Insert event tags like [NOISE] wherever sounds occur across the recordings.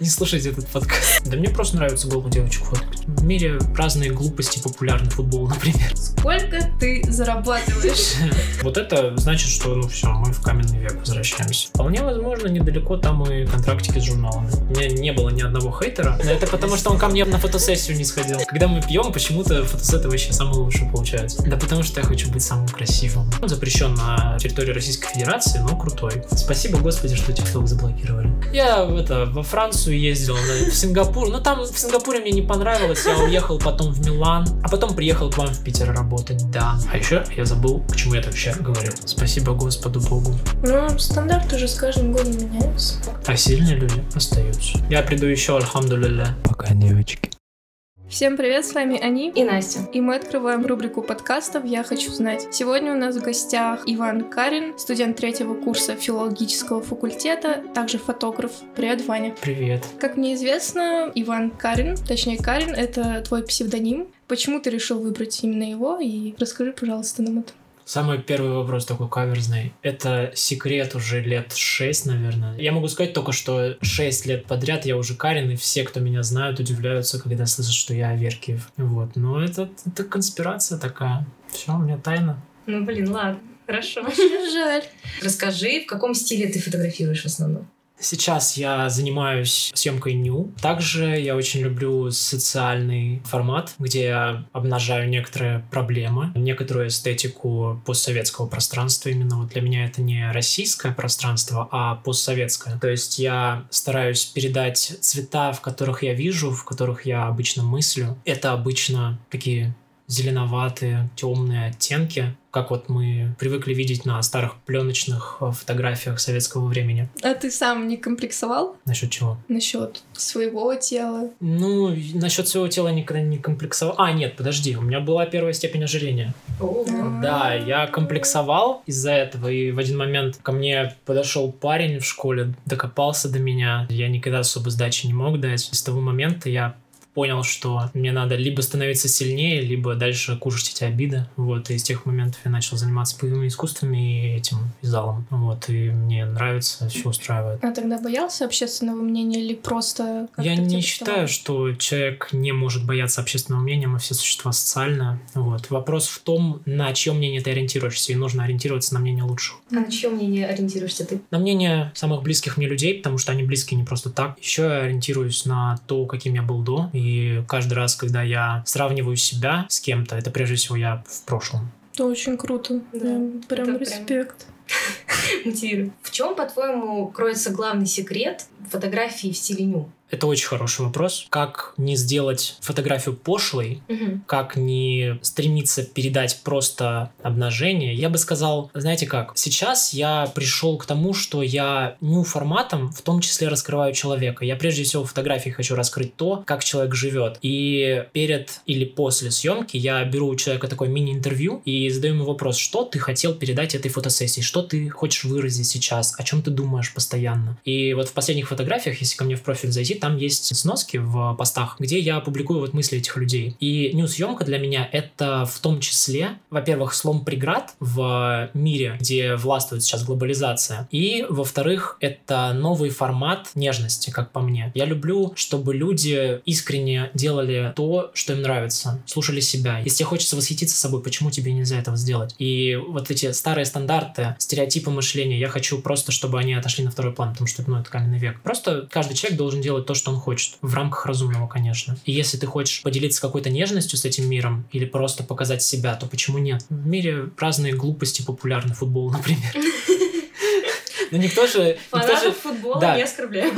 Не слушайте этот подкаст. Да мне просто нравится голову девочек фоткать. В мире разные глупости популярны. Футбол, например. Сколько ты зарабатываешь? [LAUGHS] Вот это значит, что, ну все, мы в каменный век возвращаемся. Вполне возможно, недалеко там и контрактики с журналами. У меня не было ни одного хейтера. Но это потому, что он ко мне на фотосессию не сходил. Когда мы пьем, почему-то фотосеты вообще самые лучшие получаются. Да потому что я хочу быть самым красивым. Он запрещен на территории Российской Федерации, но крутой. Спасибо, Господи, что TikTok заблокировали. Я это, во Францию ездил, в Сингапур. Но там в Сингапуре мне не понравилось. Я уехал потом в Милан, а потом приехал к вам в Питер работать, да. А еще я забыл, почему я это вообще говорил. Спасибо Господу Богу. Ну, стандарт уже с каждым годом меняется. А сильные люди остаются. Я приду еще, альхамдулилля. Пока, девочки. Всем привет, с вами Ани и Настя. И мы открываем рубрику подкастов «Я хочу знать». Сегодня у нас в гостях Иван Карин, студент третьего курса филологического факультета, также фотограф. Привет, Ваня. Привет. Как мне известно, Иван Карин, точнее Карин, это твой псевдоним. Почему ты решил выбрать именно его? И расскажи, пожалуйста, нам это. Самый первый вопрос такой каверзный. Это секрет уже лет шесть, наверное. Я могу сказать только, что шесть лет подряд я уже Карин, и все, кто меня знают, удивляются, когда слышат, что я Аверкиев. Вот. Но это, это конспирация такая. Все, у меня тайна. Ну, блин, ладно. Хорошо. Жаль. Расскажи, в каком стиле ты фотографируешь в основном? Сейчас я занимаюсь съемкой ню. Также я очень люблю социальный формат, где я обнажаю некоторые проблемы, некоторую эстетику постсоветского пространства. Именно вот для меня это не российское пространство, а постсоветское. То есть я стараюсь передать цвета, в которых я вижу, в которых я обычно мыслю. Это обычно такие зеленоватые, темные оттенки, как вот мы привыкли видеть на старых пленочных э, фотографиях советского времени. А ты сам не комплексовал? Насчет чего? Насчет своего тела. Ну, насчет своего тела никогда не комплексовал. А, нет, подожди, у меня была первая степень ожирения. О, Да, я комплексовал из-за этого, и в один момент ко мне подошел парень в школе, докопался до меня. Я никогда особо сдачи не мог дать. С того момента я понял, что мне надо либо становиться сильнее, либо дальше кушать эти обиды. Вот, и с тех моментов я начал заниматься боевыми искусствами и этим и залом. Вот, и мне нравится, все устраивает. А тогда боялся общественного мнения или просто... Я не приставал? считаю, что человек не может бояться общественного мнения, мы все существа социальные. Вот. Вопрос в том, на чье мнение ты ориентируешься, и нужно ориентироваться на мнение лучших. а на чье мнение ориентируешься ты? На мнение самых близких мне людей, потому что они близкие не просто так. Еще я ориентируюсь на то, каким я был до. И каждый раз, когда я сравниваю себя с кем-то, это прежде всего я в прошлом. Это очень круто. Да, Прям, прям это прям- [LAUGHS] Мотивирую. В чем, по-твоему, кроется главный секрет фотографии в стиле ню? Это очень хороший вопрос. Как не сделать фотографию пошлой, Мгм. как не стремиться передать просто обнажение. Я бы сказал, знаете как, сейчас я пришел к тому, что я ню форматом в том числе раскрываю человека. Я прежде всего в фотографии хочу раскрыть то, как человек живет. И перед или после съемки я беру у человека такое мини-интервью и задаю ему вопрос, что ты хотел передать этой фотосессии, что ты хочешь выразить сейчас, о чем ты думаешь постоянно. И вот в последних фотографиях, если ко мне в профиль зайти, там есть сноски в постах, где я публикую вот мысли этих людей. И нью-съемка для меня это в том числе, во-первых, слом преград в мире, где властвует сейчас глобализация, и, во-вторых, это новый формат нежности, как по мне. Я люблю, чтобы люди искренне делали то, что им нравится, слушали себя. Если тебе хочется восхититься собой, почему тебе нельзя этого сделать? И вот эти старые стандарты, стереотипы мышления, я хочу просто, чтобы они отошли на второй план, потому что ну, это каменный век. Просто каждый человек должен делать то, что он хочет, в рамках разумного, конечно. И если ты хочешь поделиться какой-то нежностью с этим миром или просто показать себя, то почему нет? В мире разные глупости популярны, футбол, [LAUGHS] например. [LAUGHS] Но никто же... никто же- Фанатов футбола да. не оскорбляем.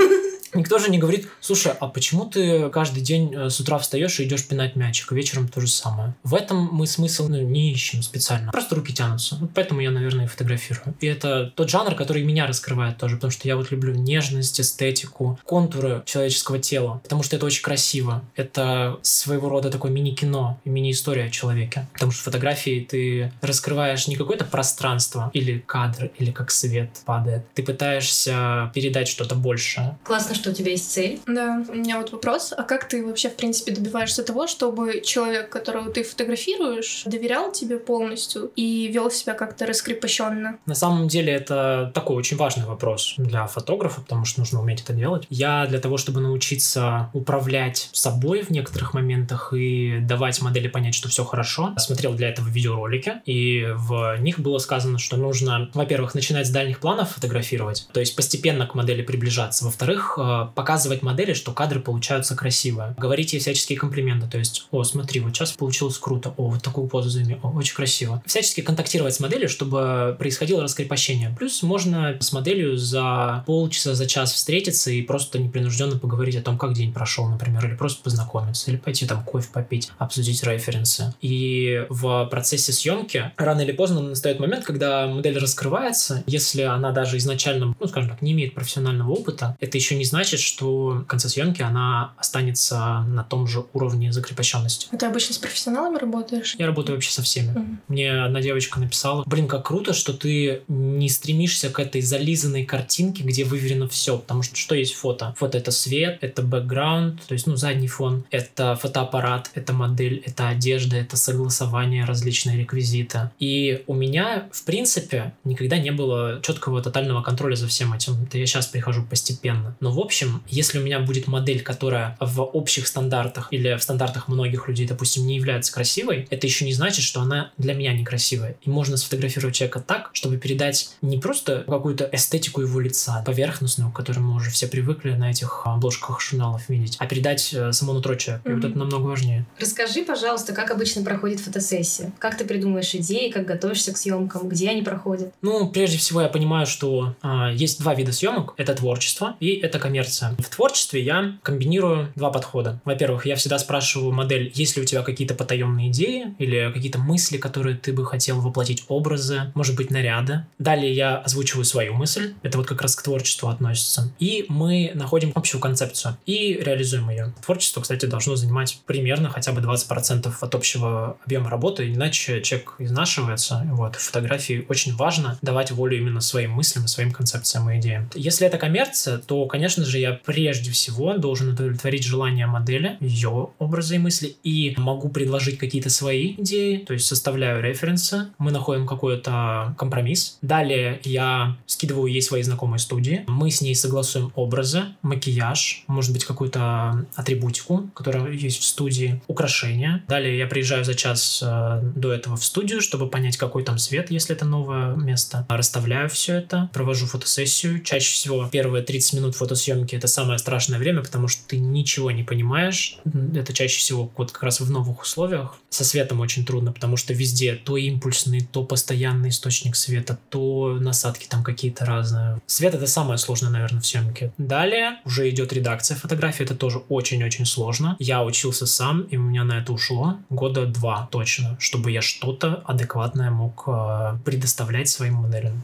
Никто же не говорит, слушай, а почему ты каждый день э, с утра встаешь и идешь пинать мячик, а вечером то же самое? В этом мы смысл ну, не ищем специально. Просто руки тянутся. Вот поэтому я, наверное, и фотографирую. И это тот жанр, который меня раскрывает тоже, потому что я вот люблю нежность, эстетику, контуры человеческого тела, потому что это очень красиво. Это своего рода такое мини-кино мини-история о человеке. Потому что в фотографии ты раскрываешь не какое-то пространство или кадр, или как свет падает. Ты пытаешься передать что-то большее. Классно, что у тебя есть цель. Да, у меня вот вопрос, а как ты вообще, в принципе, добиваешься того, чтобы человек, которого ты фотографируешь, доверял тебе полностью и вел себя как-то раскрепощенно? На самом деле это такой очень важный вопрос для фотографа, потому что нужно уметь это делать. Я для того, чтобы научиться управлять собой в некоторых моментах и давать модели понять, что все хорошо, смотрел для этого видеоролики, и в них было сказано, что нужно, во-первых, начинать с дальних планов фотографировать, то есть постепенно к модели приближаться. Во-вторых, э, показывать модели, что кадры получаются красивые. Говорить ей всяческие комплименты, то есть, о, смотри, вот сейчас получилось круто, о, вот такую позу займи, о, очень красиво. Всячески контактировать с моделью, чтобы происходило раскрепощение. Плюс можно с моделью за полчаса, за час встретиться и просто непринужденно поговорить о том, как день прошел, например, или просто познакомиться, или пойти там кофе попить, обсудить референсы. И в процессе съемки рано или поздно настает момент, когда модель раскрывается, если она даже изначально, ну, скажем так, не имеет профессионального опыта, это еще не значит, что в конце съемки она останется на том же уровне закрепощенности. А ты обычно с профессионалами работаешь? Я работаю вообще со всеми. Мгм. Мне одна девочка написала, блин, как круто, что ты не стремишься к этой зализанной картинке, где выверено все, потому что что есть фото? Фото это свет, это бэкграунд, то есть, ну, задний фон, это фотоаппарат, это модель, это одежда, это согласование различные реквизиты. И у меня, в принципе, никогда не было четкого тотального контроля за всем этим. Это я сейчас прихожу постепенно. Но, в общем, если у меня будет модель, которая в общих стандартах или в стандартах многих людей, допустим, не является красивой, это еще не значит, что она для меня некрасивая. И можно сфотографировать человека так, чтобы передать не просто какую-то эстетику его лица, поверхностную, к которой мы уже все привыкли на этих обложках журналов видеть, а передать э, само нутро человека. И вот это намного важнее. Расскажи, пожалуйста, как обычно проходит фотосессия? Как ты придумываешь идеи, как готовишься к съемкам, где они проходят? Ну, прежде всего, я понимаю, что а, есть два вида съемок. Это творчество и это коммерция. В творчестве я комбинирую два подхода. Во-первых, я всегда спрашиваю модель, есть ли у тебя какие-то потаенные идеи или какие-то мысли, которые ты бы хотел воплотить, образы, может быть, наряды. Далее я озвучиваю свою мысль. Это вот как раз к творчеству относится. И мы находим общую концепцию и реализуем ее. Творчество, кстати, должно занимать примерно хотя бы 20% от общего объема работы, иначе человек изнашивается. Вот. Фотографии очень важно давать волю именно своим мыслям, своим концепциям и идеям. Если это коммерция, то, конечно же, я прежде всего должен удовлетворить желания модели, ее образы и мысли, и могу предложить какие-то свои идеи, то есть составляю референсы, мы находим какой-то компромисс. Далее я скидываю ей свои знакомые студии, мы с ней согласуем образы, макияж, может быть, какую-то атрибутику, которая есть в студии, украшения. Далее я приезжаю за час э, до этого в студию, чтобы понять, какой там свет, если это новое место. Расставляю все это, провожу фотосессию. Чаще всего первые 30 минут фотосъемки это самое страшное время, потому что ты ничего не понимаешь. Это чаще всего вот как раз в новых условиях. Со светом очень трудно, потому что везде то импульсный, то постоянный источник света, то насадки там какие-то разные. Свет это самое сложное, наверное, в съемке. Далее уже идет редакция фотографии, это тоже очень-очень сложно. Я учился сам, и у меня на это ушло года два точно, чтобы я что-то адекватное мог э, предоставлять своим моделям.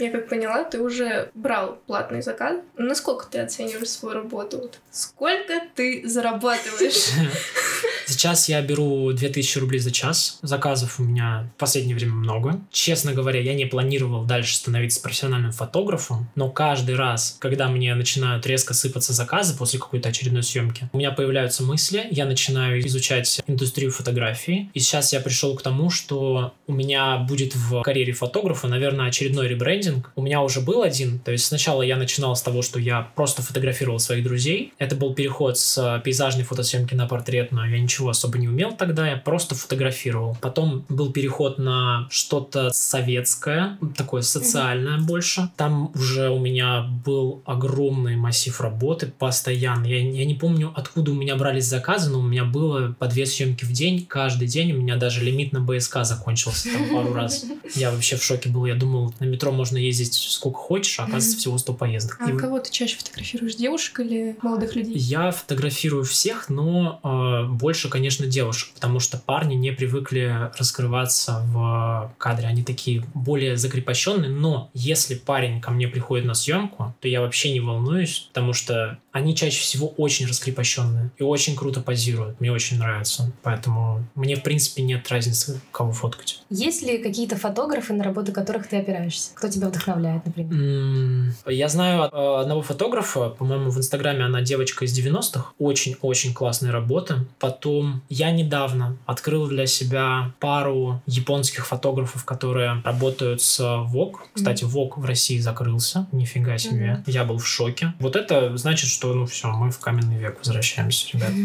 Я как поняла, ты уже брал платный заказ. Насколько ты оцениваешь свою работу? Сколько ты зарабатываешь? [LAUGHS] Сейчас я беру 2000 рублей за час. Заказов у меня в последнее время много. Честно говоря, я не планировал дальше становиться профессиональным фотографом, но каждый раз, когда мне начинают резко сыпаться заказы после какой-то очередной съемки, у меня появляются мысли, я начинаю изучать индустрию фотографии, и сейчас я пришел к тому, что у меня будет в карьере фотографа, наверное, очередной ребрендинг. У меня уже был один, то есть сначала я начинал с того, что я просто фотографировал своих друзей. Это был переход с пейзажной фотосъемки на портретную. Я ничего особо не умел тогда, я просто фотографировал. Потом был переход на что-то советское, такое социальное больше. Там уже у меня был огромный массив работы постоянно. Я, я не помню, откуда у меня брались заказы, но у меня было по две съемки в день. Каждый день у меня даже лимит на БСК закончился там пару раз. Я вообще в шоке был. Я думал, на метро можно ездить сколько хочешь, а оказывается всего 100 поездок. А И кого ты чаще фотографируешь? Девушек или молодых людей? я фотографирую всех, но э, больше конечно, девушек, потому что парни не привыкли раскрываться в кадре. Они такие более закрепощенные, но если парень ко мне приходит на съемку, то я вообще не волнуюсь, потому что они чаще всего очень раскрепощенные и очень круто позируют. Мне очень нравится. Поэтому мне, в принципе, нет разницы, кого фоткать. Есть ли какие-то фотографы, на работу которых ты опираешься? Кто тебя вдохновляет, например? Я знаю э, одного фотографа, по-моему, в Инстаграме она девочка из 90-х. Очень-очень классные работы. Потом я недавно открыл для себя пару японских фотографов, которые работают с Vogue. Кстати, Vogue в России закрылся. Нифига себе. Я был в шоке. Вот это значит, что, ну все, мы в каменный век возвращаемся, ребят. [LAUGHS]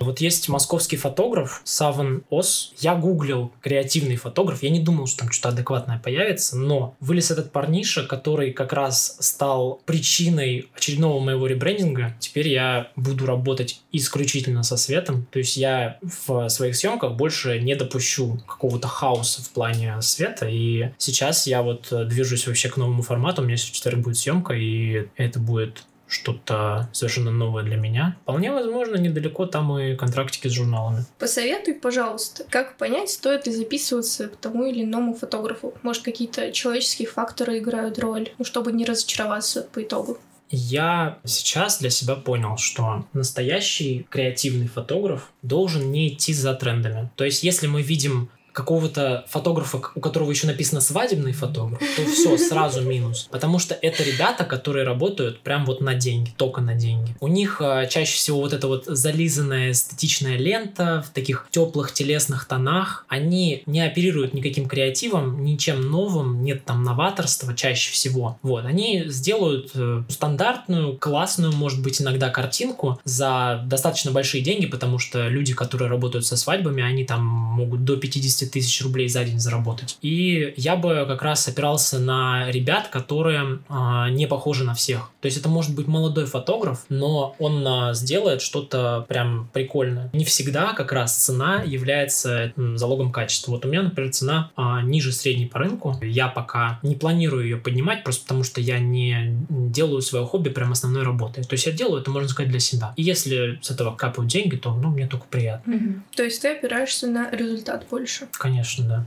Вот есть московский фотограф Саван Ос. Я гуглил креативный фотограф. Я не думал, что там что-то адекватное появится, но вылез этот парниша, который как раз стал причиной очередного моего ребрендинга. Теперь я буду работать исключительно со светом. То есть я в своих съемках больше не допущу какого-то хаоса в плане света. И сейчас я вот движусь вообще к новому формату. У меня в четверг будет съемка, и это будет что-то совершенно новое для меня. Вполне возможно, недалеко там и контрактики с журналами. Посоветуй, пожалуйста, как понять, стоит ли записываться к тому или иному фотографу? Может, какие-то человеческие факторы играют роль, ну, чтобы не разочароваться по итогу? Я сейчас для себя понял, что настоящий креативный фотограф должен не идти за трендами. То есть, если мы видим какого-то фотографа, у которого еще написано свадебный фотограф, то все, сразу минус. Потому что это ребята, которые работают прям вот на деньги, только на деньги. У них э, чаще всего вот эта вот зализанная эстетичная лента в таких теплых телесных тонах. Они не оперируют никаким креативом, ничем новым, нет там новаторства чаще всего. Вот, они сделают э, стандартную, классную, может быть, иногда картинку за достаточно большие деньги, потому что люди, которые работают со свадьбами, они там могут до 50 тысяч рублей за день заработать. И я бы как раз опирался на ребят, которые а, не похожи на всех. То есть это может быть молодой фотограф, но он а, сделает что-то прям прикольное. Не всегда как раз цена является м, залогом качества. Вот у меня, например, цена а, ниже средней по рынку. Я пока не планирую ее поднимать, просто потому что я не делаю свое хобби прям основной работой. То есть я делаю это, можно сказать, для себя. И если с этого капают деньги, то ну, мне только приятно. Угу. То есть ты опираешься на результат больше? Конечно, да.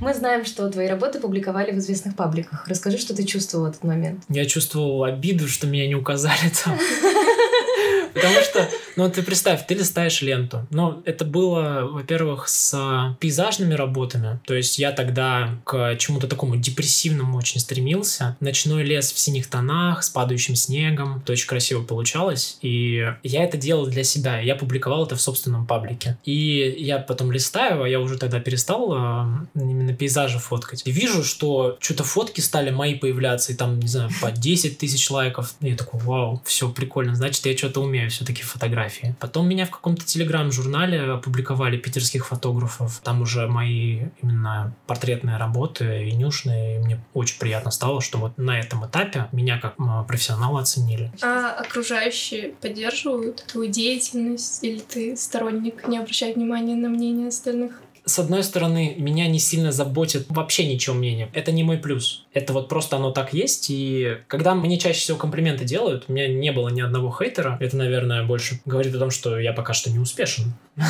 Мы знаем, что твои работы публиковали в известных пабликах. Расскажи, что ты чувствовал в этот момент. Я чувствовал обиду, что меня не указали там. [LAUGHS] Потому что, ну ты представь, ты листаешь ленту. Ну, это было, во-первых, с пейзажными работами. То есть я тогда к чему-то такому депрессивному очень стремился. Ночной лес в синих тонах, с падающим снегом. Это очень красиво получалось. И я это делал для себя. Я публиковал это в собственном паблике. И я потом листаю, а я уже тогда перестал э, именно пейзажи фоткать. И вижу, что что-то фотки стали мои появляться, и там, не знаю, по 10 тысяч лайков. И я такой, вау, все прикольно, значит, я что-то умею все-таки фотографии. Потом меня в каком-то телеграм-журнале опубликовали питерских фотографов. Там уже мои именно портретные работы и нюшные. И мне очень приятно стало, что вот на этом этапе меня как профессионала оценили. А окружающие поддерживают твою деятельность? Или ты сторонник, не обращая внимания на мнение остальных? С одной стороны, меня не сильно заботит вообще ничего мнение. Это не мой плюс. Это вот просто оно так есть. И когда мне чаще всего комплименты делают, у меня не было ни одного хейтера. Это, наверное, больше говорит о том, что я пока что не успешен. [LAUGHS]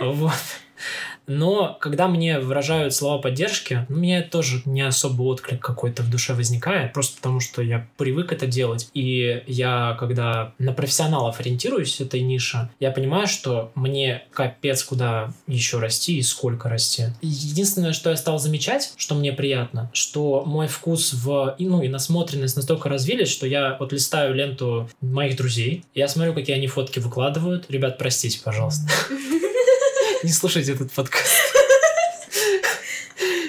Вот. Но когда мне выражают слова поддержки, у меня тоже не особо отклик какой-то в душе возникает, просто потому что я привык это делать. И я, когда на профессионалов ориентируюсь этой нише, я понимаю, что мне капец куда еще расти и сколько расти. Единственное, что я стал замечать, что мне приятно, что мой вкус в, ну, и насмотренность настолько развились, что я вот листаю ленту моих друзей, я смотрю, какие они фотки выкладывают. Ребят, простите, пожалуйста. [LAUGHS] Не слушайте этот подкаст.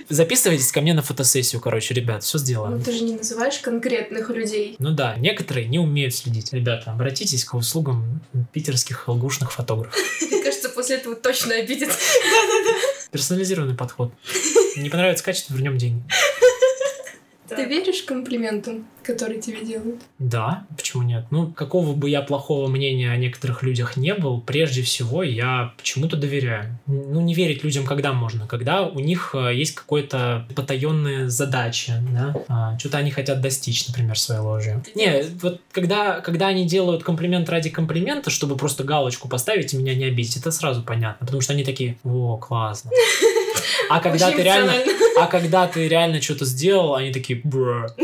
Записывайтесь ко мне на фотосессию, короче, ребят, все сделаем. Ну ты же не называешь конкретных людей. Ну да, некоторые не умеют следить. Ребята, обратитесь к услугам питерских лгушных фотографов. [LAUGHS] Мне кажется, после этого точно обидят. Персонализированный подход. Не понравится качество, вернем деньги. Ты веришь комплиментам, которые тебе делают? Да, почему нет? Ну, какого бы я плохого мнения о некоторых людях не был, прежде всего я почему-то доверяю. Ну, не верить людям когда можно? Когда у них э, есть какое-то потаенные задачи, да? А, что-то они хотят достичь, например, своей ложью. Не, вот когда, когда они делают комплимент ради комплимента, чтобы просто галочку поставить и меня не обидеть, это сразу понятно, потому что они такие, о, классно. А когда ты реально, а когда ты реально что-то сделал, они такие, бро. [LAUGHS]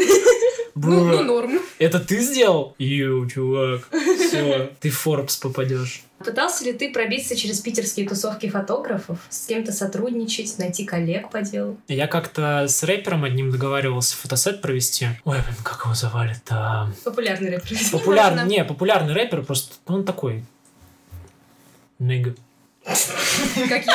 Ну, ну, норм. Это ты сделал? Ю, чувак. Все, ты в Forbes попадешь. Пытался ли ты пробиться через питерские тусовки фотографов, с кем-то сотрудничать, найти коллег по делу? Я как-то с рэпером одним договаривался фотосет провести. Ой, блин, как его завали-то? Популярный рэпер. [LAUGHS] Популярный, не, популярный рэпер, просто он такой. Ныга. Как я?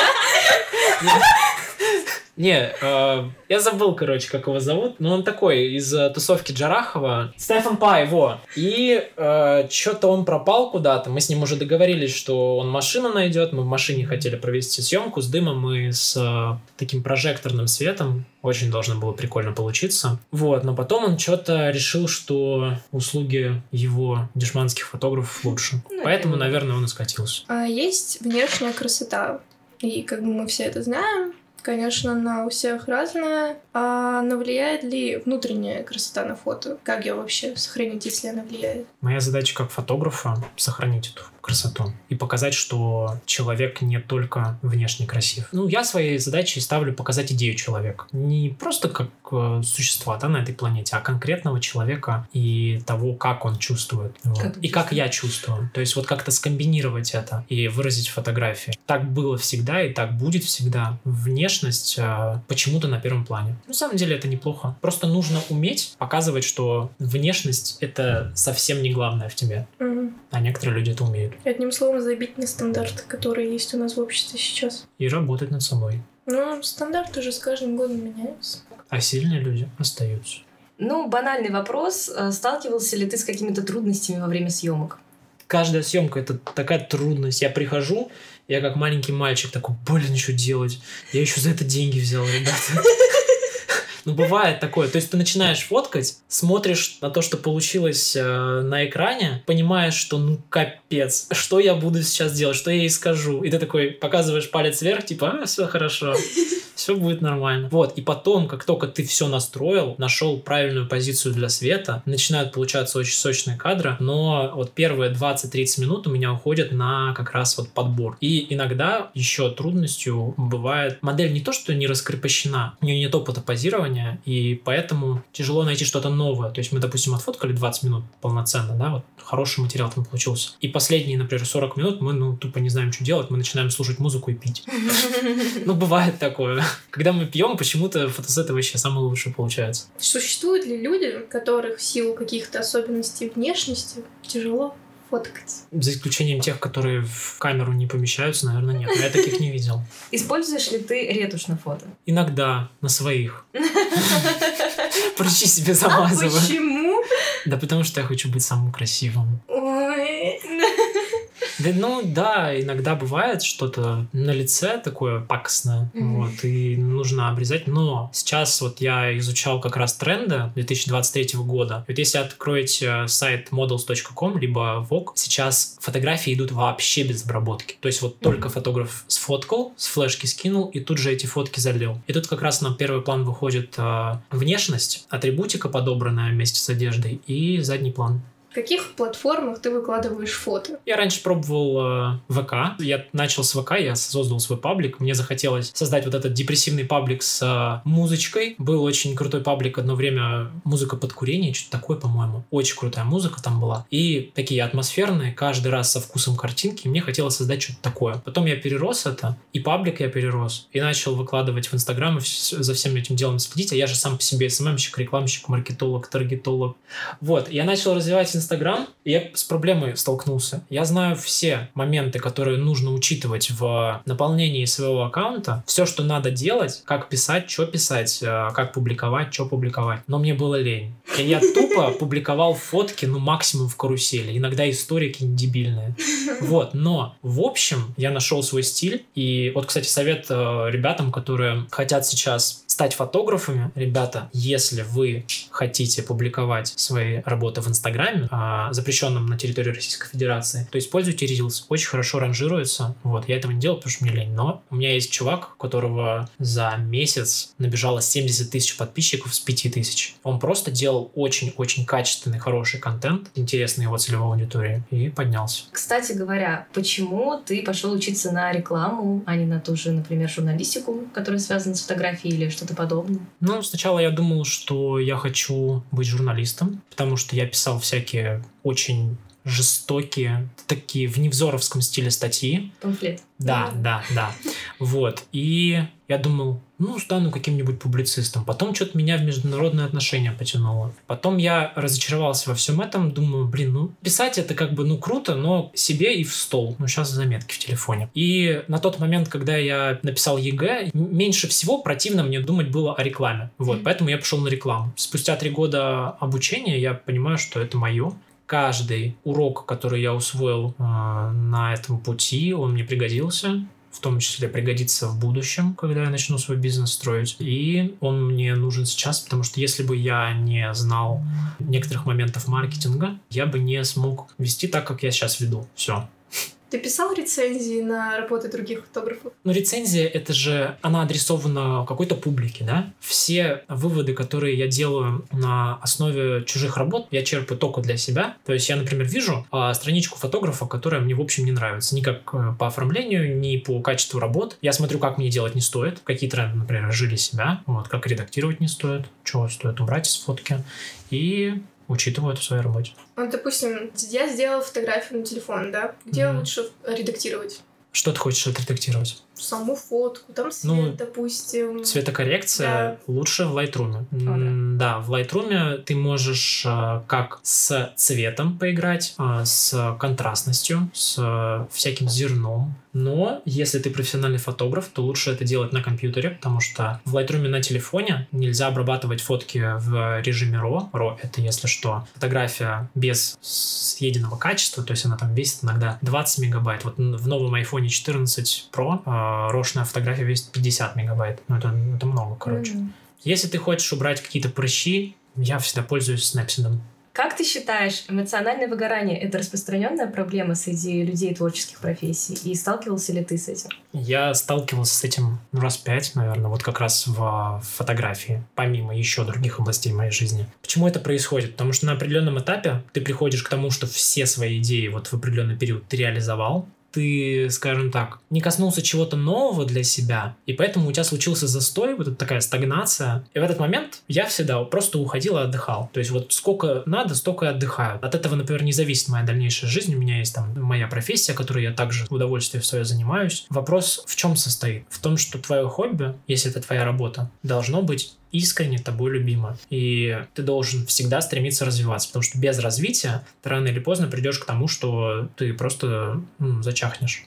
Не, э, я забыл, короче, как его зовут, но он такой из э, тусовки Джарахова. Стефан Пай, его. И э, что-то он пропал куда-то. Мы с ним уже договорились, что он машину найдет. Мы в машине хотели провести съемку с дымом и с э, таким прожекторным светом. Очень должно было прикольно получиться. Вот, но потом он что-то решил, что услуги его дешманских фотографов лучше. Ну, Поэтому, это- наверное, он и скатился. А есть внешняя красота. И как бы мы все это знаем, конечно, она у всех разная. А но влияет ли внутренняя красота на фото? Как ее вообще сохранить, если она влияет? Моя задача как фотографа сохранить эту красоту и показать, что человек не только внешне красив. Ну, я своей задачей ставлю показать идею человека. Не просто как э, существа да, на этой планете, а конкретного человека и того, как он чувствует. Вот. Как и как я чувствую. То есть вот как-то скомбинировать это и выразить фотографии. Так было всегда и так будет всегда. Внешность э, почему-то на первом плане. На самом деле это неплохо. Просто нужно уметь показывать, что внешность — это совсем не главное в тебе. Мгм. А некоторые люди это умеют. Одним словом, забить на стандарты, которые есть у нас в обществе сейчас. И работать над собой. Ну, стандарты же с каждым годом меняются. А сильные люди остаются. Ну, банальный вопрос. Э, Сталкивался ли ты с какими-то трудностями во время съемок? Каждая съемка — это такая трудность. Я прихожу, я как маленький мальчик такой, блин, что делать? Я еще за это деньги взял, ребята. [LAUGHS] Ну, бывает такое. То есть ты начинаешь фоткать, смотришь на то, что получилось э, на экране, понимаешь, что ну капец, что я буду сейчас делать, что я ей скажу. И ты такой показываешь палец вверх, типа, а, все хорошо, все будет нормально. Вот, и потом, как только ты все настроил, нашел правильную позицию для света, начинают получаться очень сочные кадры, но вот первые 20-30 минут у меня уходят на как раз вот подбор. И иногда еще трудностью бывает модель не то, что не раскрепощена, у нее нет опыта позирования, и поэтому тяжело найти что-то новое. То есть мы, допустим, отфоткали 20 минут полноценно, да, вот хороший материал там получился. И последние, например, 40 минут мы, ну, тупо не знаем, что делать, мы начинаем слушать музыку и пить. [LAUGHS] Ну, бывает такое. [LAUGHS] Когда мы пьем, почему-то фотосеты вообще самые лучшие получаются. Существуют ли люди, которых в силу каких-то особенностей внешности тяжело фоткать? За исключением тех, которые в камеру не помещаются, наверное, нет. Но я таких не видел. [LAUGHS] Используешь ли ты ретушь на фото? Иногда на своих. [LAUGHS] Прыщи себе А замазываю. почему? Да потому что я хочу быть самым красивым. Ой. Да, ну да, иногда бывает что-то на лице такое пакостное, Мгм. вот, и нужно обрезать. Но сейчас вот я изучал как раз тренды 2023 года. Вот если откроете сайт models.com, либо Vogue, сейчас фотографии идут вообще без обработки. То есть вот только фотограф сфоткал, с флешки скинул, и тут же эти фотки залил. И тут как раз на первый план выходит э, внешность, атрибутика, подобранная вместе с одеждой, и задний план. В каких платформах ты выкладываешь фото? Я раньше пробовал э, ВК. Я начал с ВК, я создал свой паблик. Мне захотелось создать вот этот депрессивный паблик с э, музычкой. Был очень крутой паблик одно время. Музыка под курение, что-то такое, по-моему. Очень крутая музыка там была. И такие атмосферные, каждый раз со вкусом картинки. Мне хотелось создать что-то такое. Потом я перерос это, и паблик я перерос. И начал выкладывать в Инстаграм и за всем этим делом следить. А я же сам по себе СММщик, рекламщик, маркетолог, таргетолог. Вот, я начал развивать Инстаграм, я с проблемой столкнулся. Я знаю все моменты, которые нужно учитывать в наполнении своего аккаунта, все, что надо делать, как писать, что писать, э, как публиковать, что публиковать. Но мне было лень. И я тупо публиковал фотки, ну, максимум в карусели. Иногда историки дебильные. Вот, но в общем я нашел свой стиль. И вот, кстати, совет э, ребятам, которые хотят сейчас стать фотографами, ребята, если вы хотите публиковать свои работы в Инстаграме, а, запрещенном на территории Российской Федерации, то используйте Reels. Очень хорошо ранжируется. Вот, я этого не делал, потому что мне лень. Но у меня есть чувак, у которого за месяц набежало 70 тысяч подписчиков с 5 тысяч. Он просто делал очень-очень качественный, хороший контент, интересный его целевой аудитории, и поднялся. Кстати говоря, почему ты пошел учиться на рекламу, а не на ту же, например, журналистику, которая связана с фотографией или что-то подобное? Ну, сначала я думал, что я хочу быть журналистом, потому что я писал всякие очень жестокие, такие в невзоровском стиле статьи. Памфлет. Да, да, да. Вот. И я думал, ну, стану каким-нибудь публицистом. Потом что-то меня в международные отношения потянуло. Потом я разочаровался во всем этом, думаю, блин, ну, писать это как бы, ну, круто, но себе и в стол. Ну, сейчас заметки в телефоне. И на тот момент, когда я написал ЕГЭ, меньше всего противно мне думать было о рекламе. Вот, mm-hmm. поэтому я пошел на рекламу. Спустя три года обучения я понимаю, что это мое каждый урок, который я усвоил э, на этом пути, он мне пригодился в том числе пригодится в будущем, когда я начну свой бизнес строить. И он мне нужен сейчас, потому что если бы я не знал некоторых моментов маркетинга, я бы не смог вести так, как я сейчас веду. Все. Ты писал рецензии на работы других фотографов? Ну, рецензия, это же, она адресована какой-то публике, да? Все выводы, которые я делаю на основе чужих работ, я черпаю только для себя. То есть я, например, вижу а, страничку фотографа, которая мне, в общем, не нравится. Ни как э, по оформлению, ни по качеству работ. Я смотрю, как мне делать не стоит. Какие тренды, например, жили себя. Вот, как редактировать не стоит. Чего стоит убрать из фотки. И учитывают в своей работе. Вот, допустим, я сделала фотографию на телефон, да? Где mm-hmm. лучше редактировать? Что ты хочешь отредактировать? Саму фотку, там свет, ну, допустим. Цветокоррекция да. лучше в Lightroom. О, да. да, в Lightroom ты можешь а, как с цветом поиграть, а, с контрастностью, с всяким зерном. Но если ты профессиональный фотограф, то лучше это делать на компьютере, потому что в Lightroom на телефоне нельзя обрабатывать фотки в режиме RAW. RAW — это, если что, фотография без съеденного качества, то есть она там весит иногда 20 мегабайт. Вот в новом iPhone 14 Pro э, рошная фотография весит 50 мегабайт. Ну, это, это много, короче. Mm-hmm. Если ты хочешь убрать какие-то прыщи, я всегда пользуюсь Snapseed. Как ты считаешь, эмоциональное выгорание — это распространенная проблема среди людей творческих профессий? И сталкивался ли ты с этим? Я сталкивался с этим ну, раз пять, наверное, вот как раз в фотографии, помимо еще других областей моей жизни. Почему это происходит? Потому что на определенном этапе ты приходишь к тому, что все свои идеи вот в определенный период ты реализовал, ты, скажем так, не коснулся чего-то нового для себя, и поэтому у тебя случился застой, вот такая стагнация. И в этот момент я всегда просто уходил и отдыхал. То есть вот сколько надо, столько и отдыхаю. От этого, например, не зависит моя дальнейшая жизнь. У меня есть там моя профессия, которой я также в удовольствие в свое занимаюсь. Вопрос в чем состоит? В том, что твое хобби, если это твоя работа, должно быть искренне тобой любима. И ты должен всегда стремиться развиваться, потому что без развития ты рано или поздно придешь к тому, что ты просто ну, зачахнешь.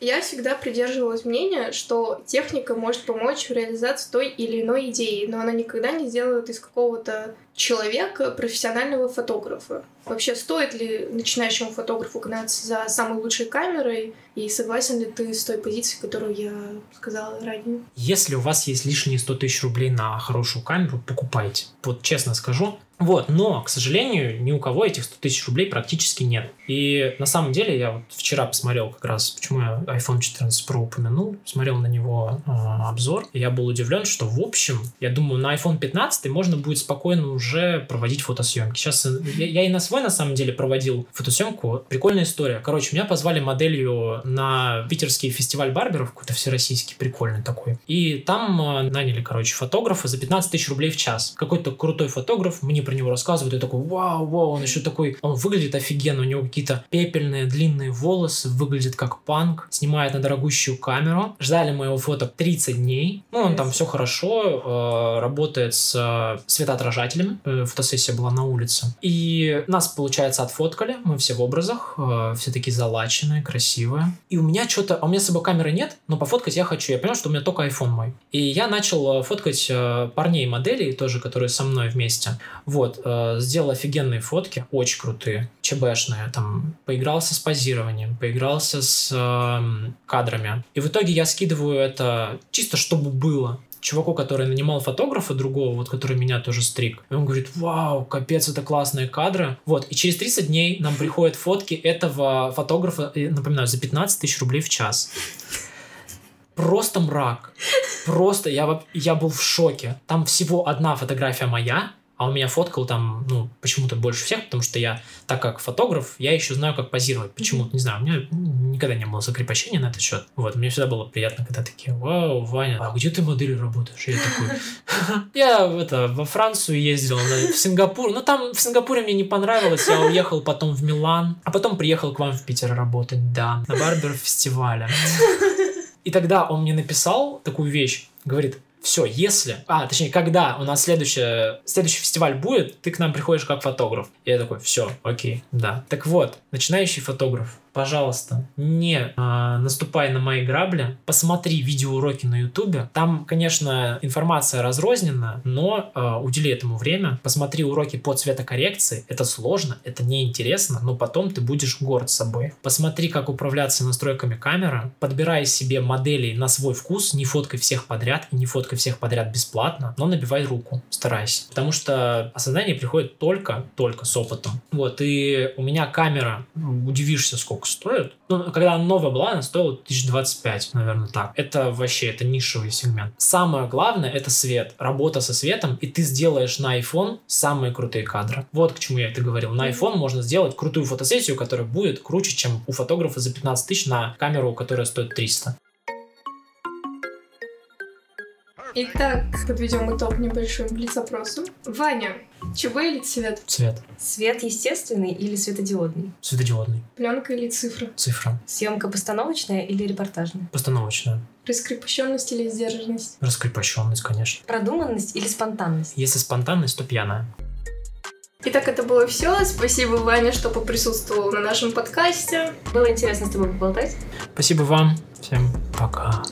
Я всегда придерживалась мнения, что техника может помочь в реализации той или иной идеи, но она никогда не сделает из какого-то человека профессионального фотографа. Вообще, стоит ли начинающему фотографу гнаться за самой лучшей камерой? И согласен ли ты с той позицией, которую я сказала ранее? Если у вас есть лишние 100 тысяч рублей на хорошую камеру, покупайте. Вот честно скажу, вот, но, к сожалению, ни у кого этих 100 тысяч рублей практически нет. И на самом деле я вот вчера посмотрел как раз, почему я iPhone 14 Pro упомянул, смотрел на него э, обзор, и я был удивлен, что в общем, я думаю, на iPhone 15 можно будет спокойно уже проводить фотосъемки. Сейчас э, я, я и на свой на самом деле проводил фотосъемку. Прикольная история. Короче, меня позвали моделью на питерский фестиваль барберов, какой-то всероссийский, прикольный такой. И там э, наняли, короче, фотографа за 15 тысяч рублей в час. Какой-то крутой фотограф, мне про него рассказывают, и такой, вау, вау, он еще такой, он выглядит офигенно, у него какие-то пепельные длинные волосы, выглядит как панк, снимает на дорогущую камеру. Ждали моего фото 30 дней, ну, он там все хорошо, э, работает с светоотражателями, фотосессия была на улице. И нас, получается, отфоткали, мы все в образах, э, все такие залаченные, красивые. И у меня что-то, а у меня с собой камеры нет, но пофоткать я хочу. Я понял, что у меня только iPhone мой. И я начал э, фоткать э, парней моделей тоже, которые со мной вместе. Вот, э, сделал офигенные фотки, очень крутые, ЧБшные. Там поигрался с позированием, поигрался с э, кадрами. И в итоге я скидываю это чисто, чтобы было чуваку, который нанимал фотографа другого, вот который меня тоже стриг. И он говорит, вау, капец, это классные кадры. Вот, и через 30 дней нам приходят фотки этого фотографа, и, напоминаю, за 15 тысяч рублей в час. Просто мрак. Просто я, я был в шоке. Там всего одна фотография моя, а у меня фоткал там, ну, почему-то больше всех, потому что я, так как фотограф, я еще знаю, как позировать. Почему-то, не знаю, у меня никогда не было закрепощения на этот счет. Вот, мне всегда было приятно, когда такие, вау, Ваня, а где ты моделью работаешь? Я такой, я это, во Францию ездил, в Сингапур. Ну, там в Сингапуре мне не понравилось, я уехал потом в Милан, а потом приехал к вам в Питер работать, да, на Барбер фестивале. И тогда он мне написал такую вещь, говорит, все, если... А, точнее, когда у нас следующее, следующий фестиваль будет, ты к нам приходишь как фотограф. И я такой, все, окей, да. Так вот, начинающий фотограф, пожалуйста, не а, наступай на мои грабли, посмотри видеоуроки на ютубе. Там, конечно, информация разрознена, но а, удели этому время. Посмотри уроки по цветокоррекции. Это сложно, это неинтересно, но потом ты будешь горд собой. Посмотри, как управляться настройками камеры. Подбирай себе моделей на свой вкус, не фоткай всех подряд и не фоткай всех подряд бесплатно, но набивай руку, старайся. Потому что осознание приходит только, только с опытом. Вот, и у меня камера, удивишься, сколько стоит. Ну, когда она новая была, она стоила 1025, наверное, так. Это вообще, это нишевый сегмент. Самое главное, это свет. Работа со светом, и ты сделаешь на iPhone самые крутые кадры. Вот к чему я это говорил. На iPhone можно сделать крутую фотосессию, которая будет круче, чем у фотографа за 15 тысяч на камеру, которая стоит 300. Итак, подведем итог небольшим блиц-опросом. Ваня, ЧБ или цвет? Цвет. Свет естественный или светодиодный? Светодиодный. Пленка или цифра? Цифра. Съемка постановочная или репортажная? Постановочная. Раскрепощенность или сдержанность? Раскрепощенность, конечно. Продуманность или спонтанность? Если спонтанность, то пьяная. Итак, это было все. Спасибо, Ваня, что поприсутствовал на нашем подкасте. Было интересно с тобой поболтать. Спасибо вам. Всем пока.